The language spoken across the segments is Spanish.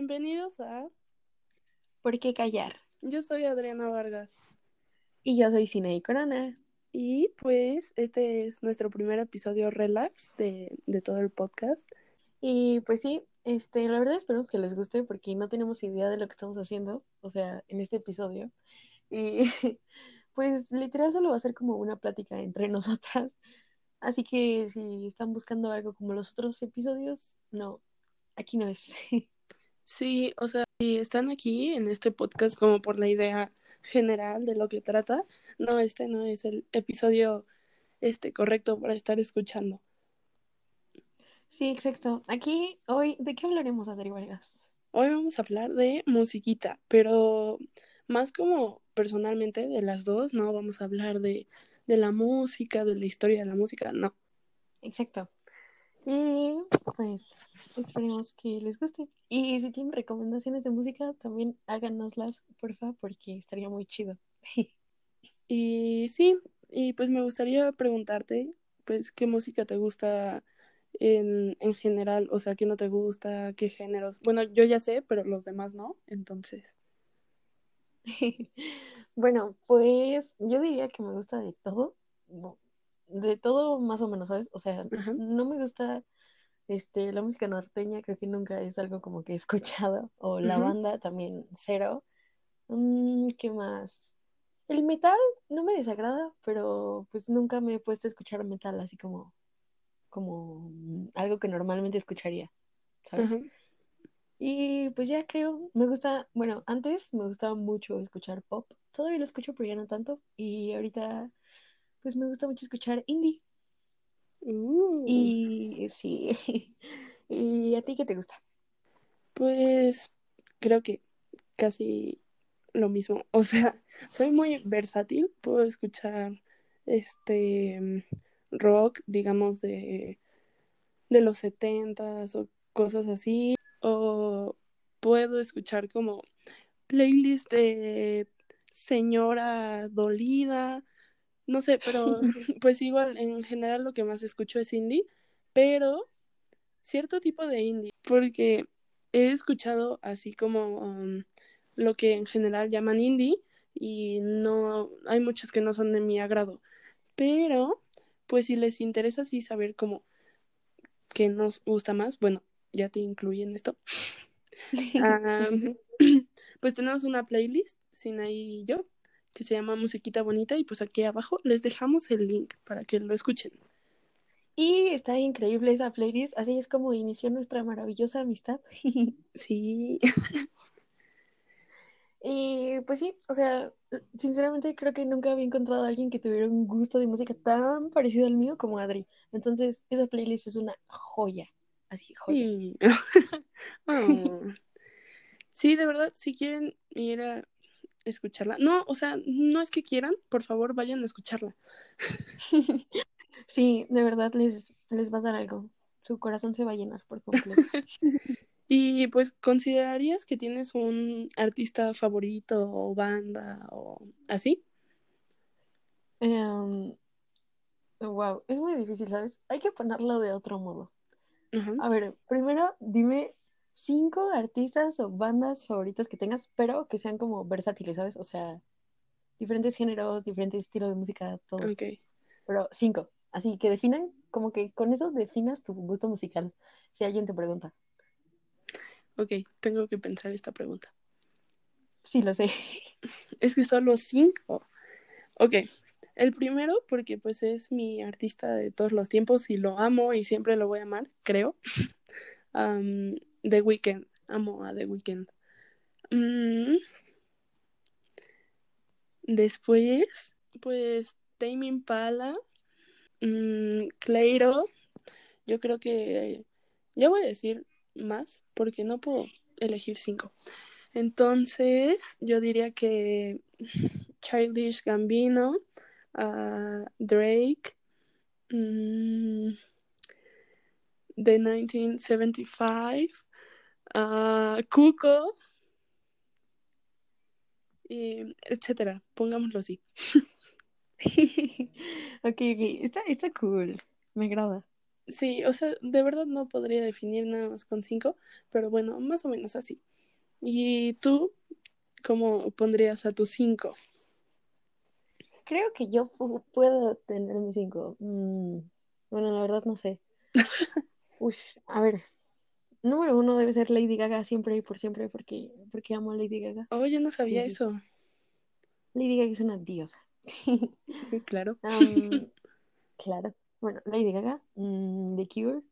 Bienvenidos a ¿Por qué callar? Yo soy Adriana Vargas. Y yo soy Cine Corona. Y pues este es nuestro primer episodio relax de, de todo el podcast. Y pues sí, este, la verdad esperamos que les guste porque no tenemos idea de lo que estamos haciendo, o sea, en este episodio. Y pues literal solo va a ser como una plática entre nosotras. Así que si están buscando algo como los otros episodios, no, aquí no es. Sí, o sea, si están aquí en este podcast como por la idea general de lo que trata, no, este no es el episodio este correcto para estar escuchando. Sí, exacto. Aquí hoy, ¿de qué hablaremos, Adri Vargas? Hoy vamos a hablar de musiquita, pero más como personalmente de las dos, no vamos a hablar de, de la música, de la historia de la música, no. Exacto. Y pues esperemos que les guste. Y si tienen recomendaciones de música, también háganoslas, porfa, porque estaría muy chido. y sí, y pues me gustaría preguntarte, pues, ¿qué música te gusta en, en general? O sea, ¿qué no te gusta? ¿Qué géneros? Bueno, yo ya sé, pero los demás no, entonces. bueno, pues yo diría que me gusta de todo. De todo más o menos, ¿sabes? O sea, no me gusta este, la música norteña creo que nunca es algo como que he escuchado. O la banda también cero. Mm, ¿Qué más? El metal no me desagrada, pero pues nunca me he puesto a escuchar metal así como, como algo que normalmente escucharía, ¿sabes? Y pues ya creo, me gusta, bueno, antes me gustaba mucho escuchar pop, todavía lo escucho, pero ya no tanto. Y ahorita, pues me gusta mucho escuchar indie. Uh. Y sí. ¿Y a ti qué te gusta? Pues creo que casi lo mismo. O sea, soy muy versátil. Puedo escuchar este rock, digamos, de, de los setentas o cosas así. O puedo escuchar como playlist de señora dolida no sé, pero pues igual en general lo que más escucho es indie, pero cierto tipo de indie, porque he escuchado así como um, lo que en general llaman indie y no hay muchos que no son de mi agrado, pero pues si les interesa así saber cómo que nos gusta más, bueno, ya te incluí en esto. pues tenemos una playlist, sin ahí yo, que se llama Musiquita Bonita y pues aquí abajo les dejamos el link para que lo escuchen. Y está increíble esa playlist, así es como inició nuestra maravillosa amistad. sí. y pues sí, o sea, sinceramente creo que nunca había encontrado a alguien que tuviera un gusto de música tan parecido al mío como Adri. Entonces, esa playlist es una joya. Así, joya. Sí, oh. sí de verdad, si quieren ir a escucharla. No, o sea, no es que quieran, por favor vayan a escucharla. Sí, de verdad les, les va a dar algo. Su corazón se va a llenar por completo. y pues, ¿considerarías que tienes un artista favorito o banda o así? wow, em, es muy difícil, ¿sabes? Hay que ponerlo de otro modo. A ver, primero dime cinco artistas o bandas favoritas que tengas, pero que sean como versátiles, ¿sabes? O sea, diferentes géneros, diferentes estilos de música, todo. Ok. Pero cinco. Así que definan, como que con eso definas tu gusto musical, si alguien te pregunta. Ok, tengo que pensar esta pregunta. Sí, lo sé. Es que solo cinco. Ok, el primero, porque pues es mi artista de todos los tiempos y lo amo y siempre lo voy a amar, creo. The Weeknd. Amo a The Weeknd. Mm. Después, pues, Tame Impala, mmm, Clairo. Yo creo que ya voy a decir más porque no puedo elegir cinco. Entonces, yo diría que Childish Gambino, uh, Drake, mm, The 1975, uh, Cuco, y etcétera, pongámoslo así. ok, ok, está, está cool, me agrada. Sí, o sea, de verdad no podría definir nada más con cinco, pero bueno, más o menos así. ¿Y tú cómo pondrías a tus cinco? Creo que yo puedo tener mis cinco. Mm, bueno, la verdad no sé. Uy, a ver. Número uno debe ser Lady Gaga siempre y por siempre porque, porque amo a Lady Gaga. Oh, yo no sabía eso. Lady Gaga es una diosa. Sí, claro. claro. Bueno, Lady Gaga, mm, The Cure,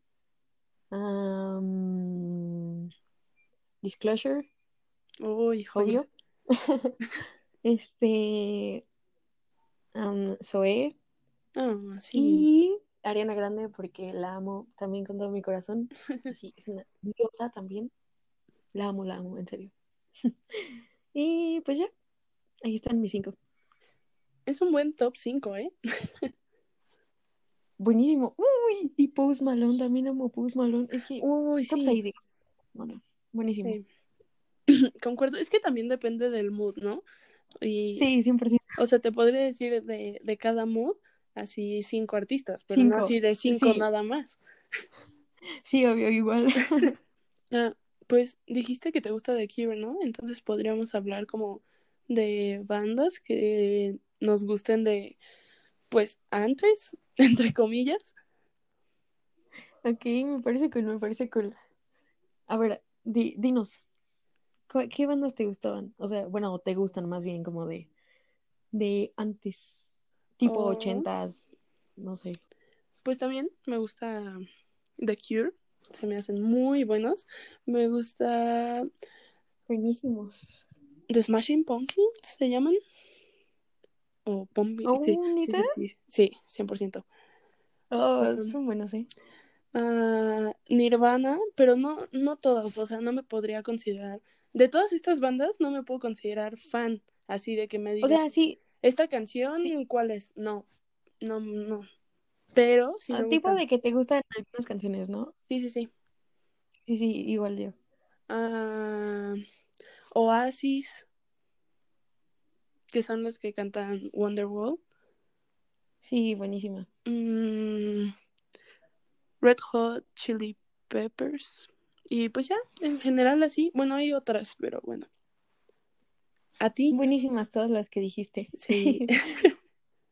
Disclosure. Uy, este. Um, Zoe. Ah, sí. Y Ariana Grande, porque la amo también con todo mi corazón. Sí, es una diosa también. La amo, la amo, en serio. y pues ya, ahí están mis cinco. Es un buen top 5, ¿eh? Buenísimo. Uy, y Post Malone, también amo Post Malone. Es que Uy, top sí. Bueno, buenísimo. Concuerdo, es que también depende del mood, ¿no? Y, sí, 100%. O sea, te podría decir de, de cada mood así cinco artistas, pero no así de cinco nada más. Sí, obvio, igual. ah, pues dijiste que te gusta The Cure, ¿no? Entonces podríamos hablar como de bandas que nos gusten de, pues, antes, entre comillas. Ok, me parece cool, me parece cool. A ver, dinos, ¿qué bandas te gustaban? O sea, bueno, te gustan más bien como de, de antes, tipo oh. ochentas, no sé. Pues también me gusta The Cure, se me hacen muy buenos. Me gusta... Buenísimos. The Smashing Pumpkins se llaman. O. Oh, sí, sí, sí, sí, 100%. Oh, son buenos, sí. Uh, Nirvana, pero no, no todos, o sea, no me podría considerar. De todas estas bandas, no me puedo considerar fan, así de que me digan. O sea, sí. ¿Esta canción cuál es? No, no, no. Pero sí. El tipo de que te gustan algunas canciones, ¿no? Sí, sí, sí. Sí, sí, igual yo. Uh, Oasis, que son los que cantan Wonderwall. Sí, buenísima. Mm, Red Hot Chili Peppers. Y pues ya, en general así. Bueno, hay otras, pero bueno. ¿A ti? Buenísimas todas las que dijiste. Sí.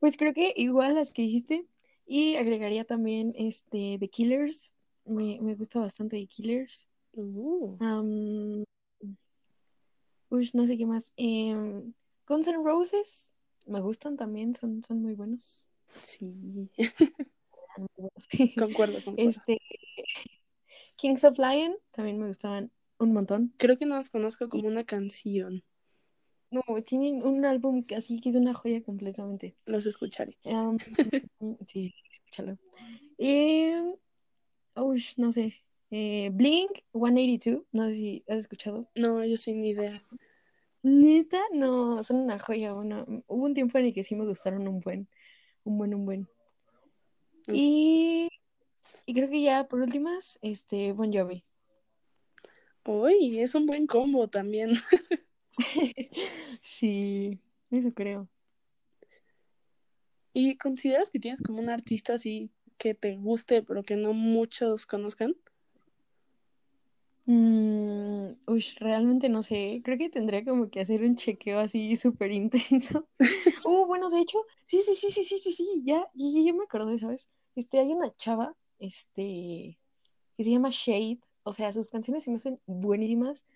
pues creo que igual las que dijiste. Y agregaría también este The Killers. Me, me gusta bastante The Killers. Uh. Uy, no sé qué más. Eh, Guns N' Roses me gustan también, son, son muy buenos. Sí. concuerdo, concuerdo. Este, Kings of Lion también me gustaban un montón. Creo que no los conozco como una canción. No, tienen un álbum que así que es una joya completamente. Los escucharé. sí, escúchalo. Eh, no sé. Eh, Blink 182, no sé si has escuchado. No, yo sin ni idea. Neta, no, son una joya. hubo un tiempo en el que sí me gustaron un buen, un buen, un buen. Mm. Y, y creo que ya por últimas, este, Bon Jovi. Uy, es un buen combo también. sí, eso creo. ¿Y consideras que tienes como un artista así que te guste, pero que no muchos conozcan? Mm, uy, realmente no sé. Creo que tendría como que hacer un chequeo así súper intenso. uh, bueno, de hecho, sí, sí, sí, sí, sí, sí, sí, ya, ya, ya me acordé, ¿sabes? Este, hay una chava, este, que se llama Shade. O sea, sus canciones se me hacen buenísimas.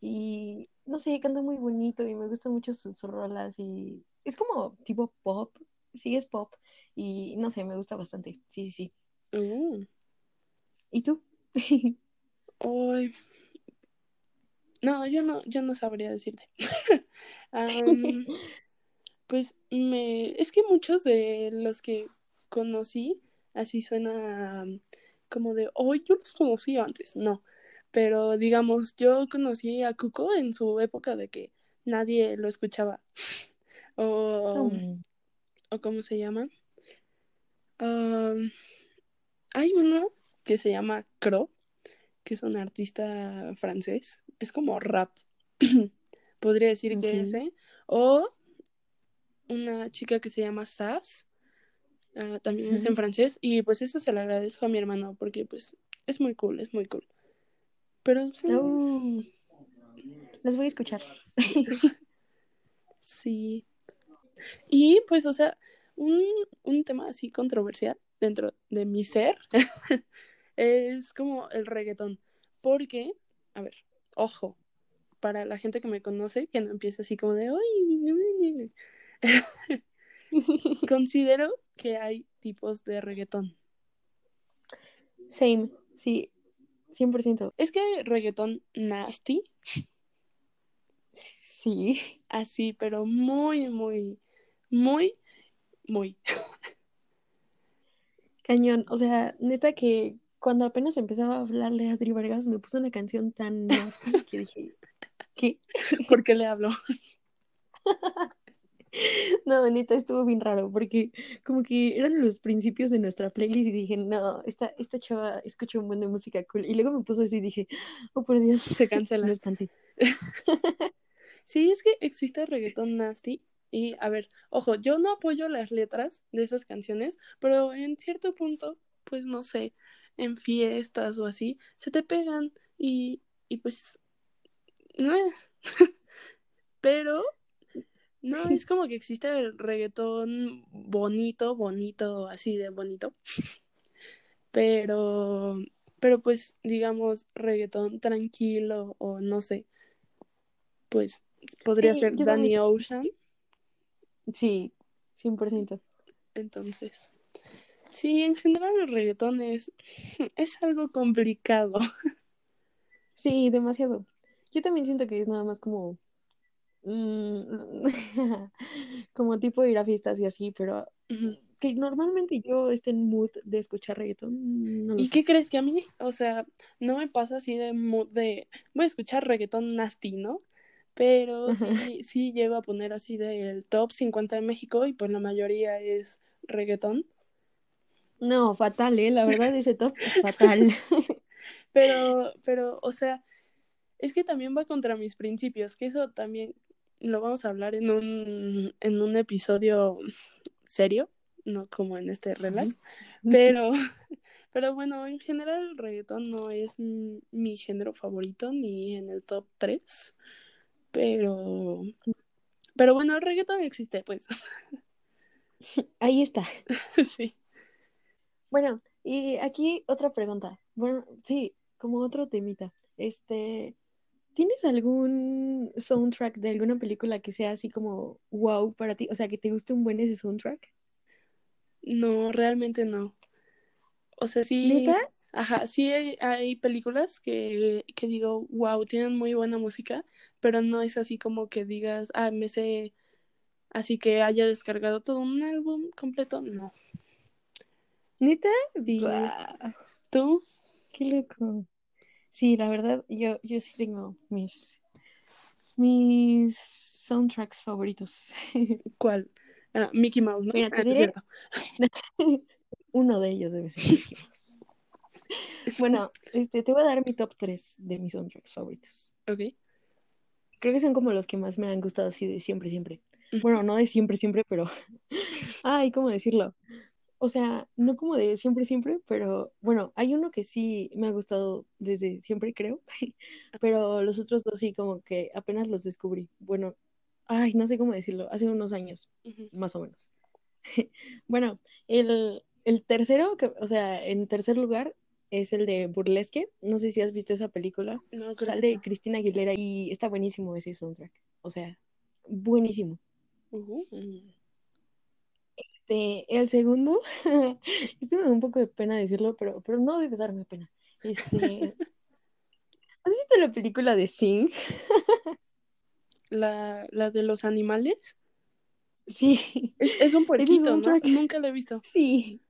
Y no sé, canta muy bonito y me gustan mucho sus, rolas. Y es como tipo pop. Sí, es pop. Y no sé, me gusta bastante. Sí, sí, sí. Uh. ¿Y tú? Hoy. No, yo no, yo no sabría decirte. pues me. Es que muchos de los que conocí, así suena como de, oh, yo los conocí antes. No. Pero digamos, yo conocí a Cuco en su época de que nadie lo escuchaba. o. Mm. o ¿cómo se llama? hay uno que se llama Crow que es un artista francés. Es como rap. Podría decir que ese. O una chica que se llama Sass, Ah, también es en francés y pues eso se lo agradezco a mi hermano porque pues es muy cool, es muy cool. Pero sí. Las voy a escuchar. sí. Y pues, o sea, un, un tema así controversial dentro de mi ser es como el reggaetón. Porque, a ver, ojo, para la gente que me conoce, que no empiece así como de. Considero que hay tipos de reggaetón. Same, sí, 100%. Es que hay reggaetón nasty. Sí. Así, pero muy, muy, muy, muy. Cañón, o sea, neta que cuando apenas empezaba a hablarle a Adri Vargas me puso una canción tan nasty que dije, ¿qué? ¿Por qué le hablo? No, neta, estuvo bien raro porque como que eran los principios de nuestra playlist y dije, no, esta, esta chava escucha un buen de música cool. Y luego me puso eso y dije, oh, por Dios, se cancela. sí, es que existe reggaetón nasty. Y a ver, ojo, yo no apoyo las letras de esas canciones, pero en cierto punto, pues no sé, en fiestas o así, se te pegan y, y pues... pero no, es como que existe el reggaetón bonito, bonito, así de bonito. Pero, pero pues, digamos, reggaetón tranquilo o no sé. Pues podría ser Danny Ocean. Sí, 100%. Entonces, sí, en general el reggaetón es, es algo complicado. Sí, demasiado. Yo también siento que es nada más como Mm, como tipo ir a fiestas y así, pero que normalmente yo esté en mood de escuchar reggaetón. ¿Y qué crees que a mí, o sea, no me pasa así de mood de voy a escuchar reggaetón nasty, ¿no? Pero sí, sí llego a poner así del top 50 de México y pues la mayoría es reggaetón. No, fatal, ¿eh? La verdad, ese top es fatal. pero, pero, o sea, es que también va contra mis principios, que eso también lo vamos a hablar en un, en un episodio serio, no como en este relax, pero, pero bueno, en general el reggaetón no es mi género favorito ni en el top 3, pero, pero bueno, el reggaetón existe, pues. Ahí está. sí. Bueno, y aquí otra pregunta. Bueno, sí, como otro temita. Este, ¿Tienes algún soundtrack de alguna película que sea así como wow para ti? O sea, que te guste un buen ese soundtrack. No, realmente no. O sea, sí. ¿Neta? Ajá, sí hay, películas que, que, digo, wow, tienen muy buena música, pero no es así como que digas, ah, me sé, así que haya descargado todo un álbum completo, no. ¿Neta? ¿Tú? Qué loco. Sí, la verdad, yo, yo sí tengo mis, mis soundtracks favoritos. ¿Cuál? Ah, Mickey Mouse, ¿no? Ah, cierto. Uno de ellos debe ser Mickey Mouse. bueno, este, te voy a dar mi top 3 de mis soundtracks favoritos. Ok. Creo que son como los que más me han gustado así de siempre, siempre. Bueno, no de siempre, siempre, pero... Ay, ¿cómo decirlo? O sea, no como de siempre, siempre, pero bueno, hay uno que sí me ha gustado desde siempre, creo, pero los otros dos sí como que apenas los descubrí. Bueno, ay, no sé cómo decirlo, hace unos años, más o menos. bueno, el, tercero, que, o sea, en tercer lugar es el de Burlesque. No sé si has visto esa película. No, Sale Cristina Aguilera y está buenísimo ese soundtrack. O sea, buenísimo. Este, el segundo, esto me da un poco de pena decirlo, pero, pero no debe darme pena. Este, ¿Has visto la película de Sing? ¿La, la de los animales? Sí. Es, un puerquito, ¿no? Nunca lo he visto. Sí.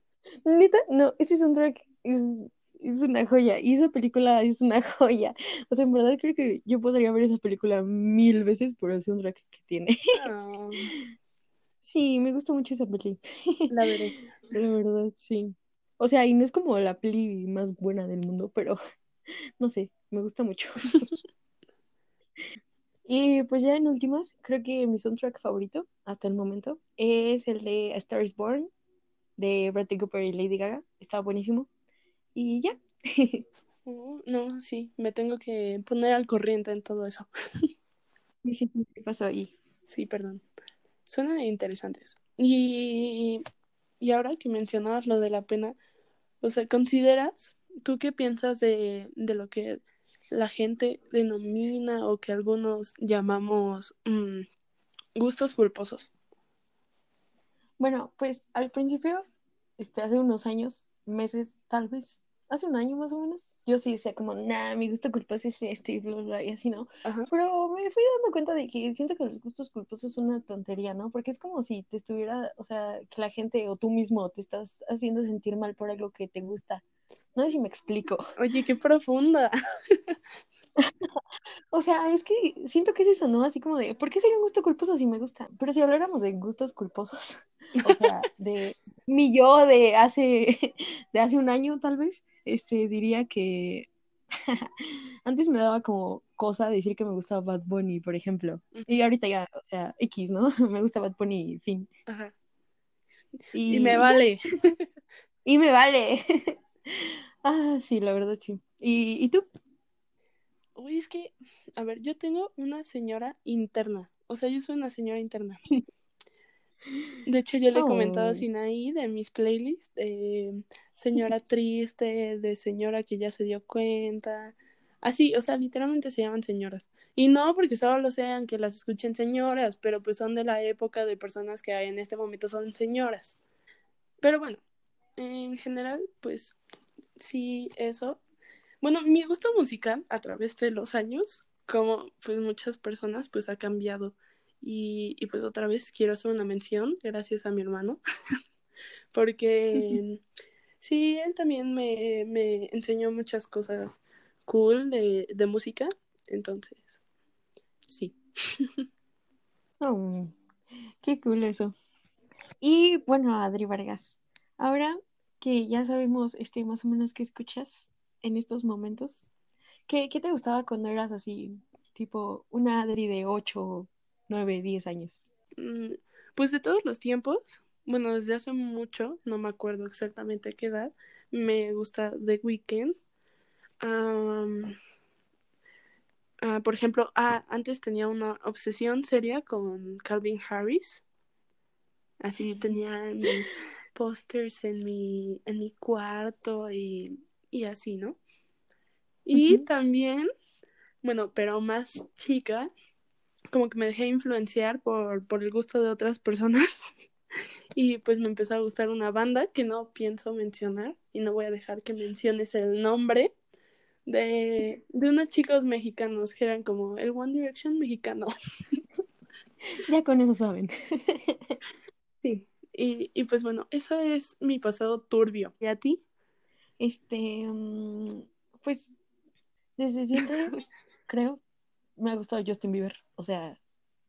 Neta, no, ese soundtrack es, es una joya. Y esa película es una joya. O sea, en verdad creo que yo podría ver esa película mil veces por el soundtrack que tiene. Ah. Sí, me gusta mucho esa peli. La veré. De verdad, sí. O sea, y no es como la peli más buena del mundo, pero no sé, me gusta mucho. y pues ya en últimas, creo que mi soundtrack favorito hasta el momento es el de A Star is Born. de Bradley Cooper y Lady Gaga. Está buenísimo. Y ya. Oh, no, sí, me tengo que poner al corriente en todo eso. ¿Qué pasó ahí? Sí, perdón. Suenan interesantes. Y, y ahora que mencionabas lo de la pena, o sea, ¿consideras, tú qué piensas de, de lo que la gente denomina o que algunos llamamos mm, gustos culposos? Bueno, pues al principio, este, hace unos años, meses tal vez, hace un año más o menos, yo sí decía como, nah, mi gusto culposo es este y bla, bla, y así, ¿no? Pero me fui dando cuenta de que siento que los gustos culposos son una tontería, ¿no? Porque es como si te estuviera, o sea, que la gente o tú mismo te estás haciendo sentir mal por algo que te gusta. No sé si me explico. Oye, qué profunda. o sea, es que siento que es eso, ¿no? Así como de, ¿por qué sería un gusto culposo si me gusta? Pero si habláramos de gustos culposos, o sea, de mi yo de hace, de hace un año tal vez, este, diría que antes me daba como cosa decir que me gustaba Bad Bunny, por ejemplo. Y ahorita ya, o sea, X, ¿no? me gusta Bad Bunny, fin. Ajá. Y, y me vale. y me vale. Ah, sí, la verdad sí. ¿Y, ¿Y tú? Uy, es que, a ver, yo tengo una señora interna. O sea, yo soy una señora interna. De hecho, yo le he comentado a Sinaí de mis playlists de señora triste, de señora que ya se dio cuenta. Así, o sea, literalmente se llaman señoras. Y no porque solo lo sean que las escuchen señoras, pero pues son de la época de personas que en este momento son señoras. Pero bueno, en general, pues sí, eso. Bueno, mi gusto musical a través de los años, como pues muchas personas, pues ha cambiado. Y, y pues otra vez quiero hacer una mención, gracias a mi hermano, porque sí, él también me, me enseñó muchas cosas cool de, de música, entonces, sí. Oh, qué cool eso. Y bueno, Adri Vargas, ahora que ya sabemos este más o menos qué escuchas, en estos momentos? ¿Qué, qué te gustaba cuando eras así, tipo una Adri de 8, 9, 10 años? Mm, pues de todos los tiempos, bueno, desde hace mucho, no me acuerdo exactamente qué edad, me gusta The Weeknd. ah, por ejemplo, ah, antes tenía una obsesión seria con Calvin Harris. Así tenía pósters en mi, en mi cuarto y y así, ¿no? Y también, bueno, pero más chica, como que me dejé influenciar por, por el gusto de otras personas y pues me empezó a gustar una banda que no pienso mencionar y no voy a dejar que menciones el nombre de, de unos chicos mexicanos que eran como el One Direction mexicano. Ya con eso saben. Sí, y, y pues bueno, eso es mi pasado turbio. ¿Y a ti? Este, mm, pues desde siempre, creo, me ha gustado Justin Bieber. O sea,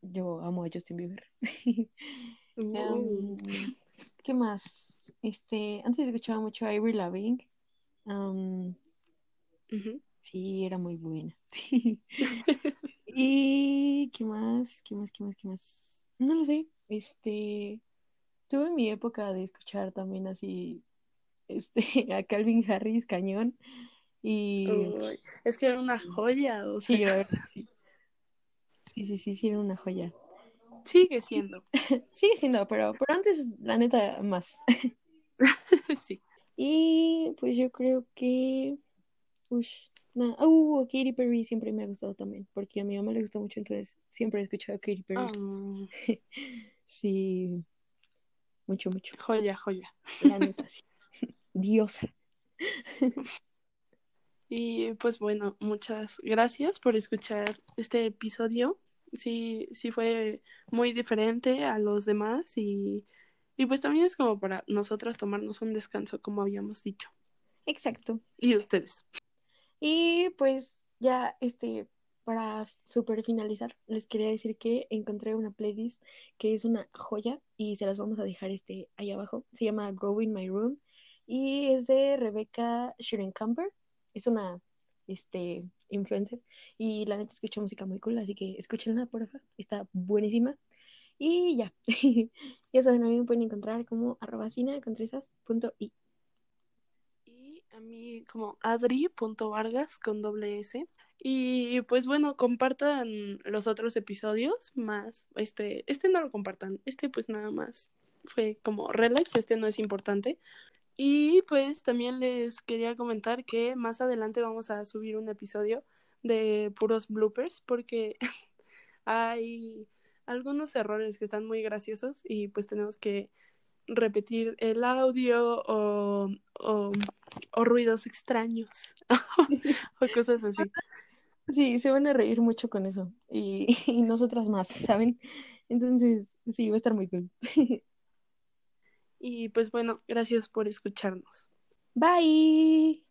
yo amo a Justin Bieber. Em, ¿Qué más? Este, antes escuchaba mucho a Avery Lavigne. Sí, era muy buena. y ¿qué más? ¿Qué más? ¿Qué más? ¿Qué más? No lo sé. Este, tuve mi época de escuchar también así este, a Calvin Harris, cañón. Y es que era una joya, o sea. Sí, sí, sí, sí, era una joya. Sigue siendo. Sigue siendo, pero, pero antes, la neta, más. sí. Y pues yo creo que. Ush, nada. Uh, Katy Perry siempre me ha gustado también, porque a mi mamá le gusta mucho, entonces siempre he escuchado a Katy Perry. Ah. sí. Mucho, mucho. Joya, joya. La neta, sí diosa. Y pues bueno, muchas gracias por escuchar este episodio. Sí, sí fue muy diferente a los demás y, y pues también es como para nosotras tomarnos un descanso, como habíamos dicho. Exacto. Y ustedes. Y pues ya este para super finalizar, les quería decir que encontré una playlist que es una joya y se las vamos a dejar este ahí abajo. Se llama Growing My Room y es de Rebecca Schurenkamper. Es una este, influencer y la neta escucha música muy cool, así que escúchenla por favor, está buenísima. Y ya. ya saben, a me pueden encontrar como arroba Y a mí como adri.vargas con doble S. Y pues bueno, compartan los otros episodios más. Este, este no lo compartan. Este pues nada más fue como relax, este no es importante. Y pues también les quería comentar que más adelante vamos a subir un episodio de puros bloopers porque hay algunos errores que están muy graciosos y pues tenemos que repetir el audio o, o, ruidos extraños o cosas así. Sí, se van a reír mucho con eso y, y nosotras más, ¿saben? Entonces, sí, va a estar muy cool. Y pues bueno, gracias por escucharnos. Bye.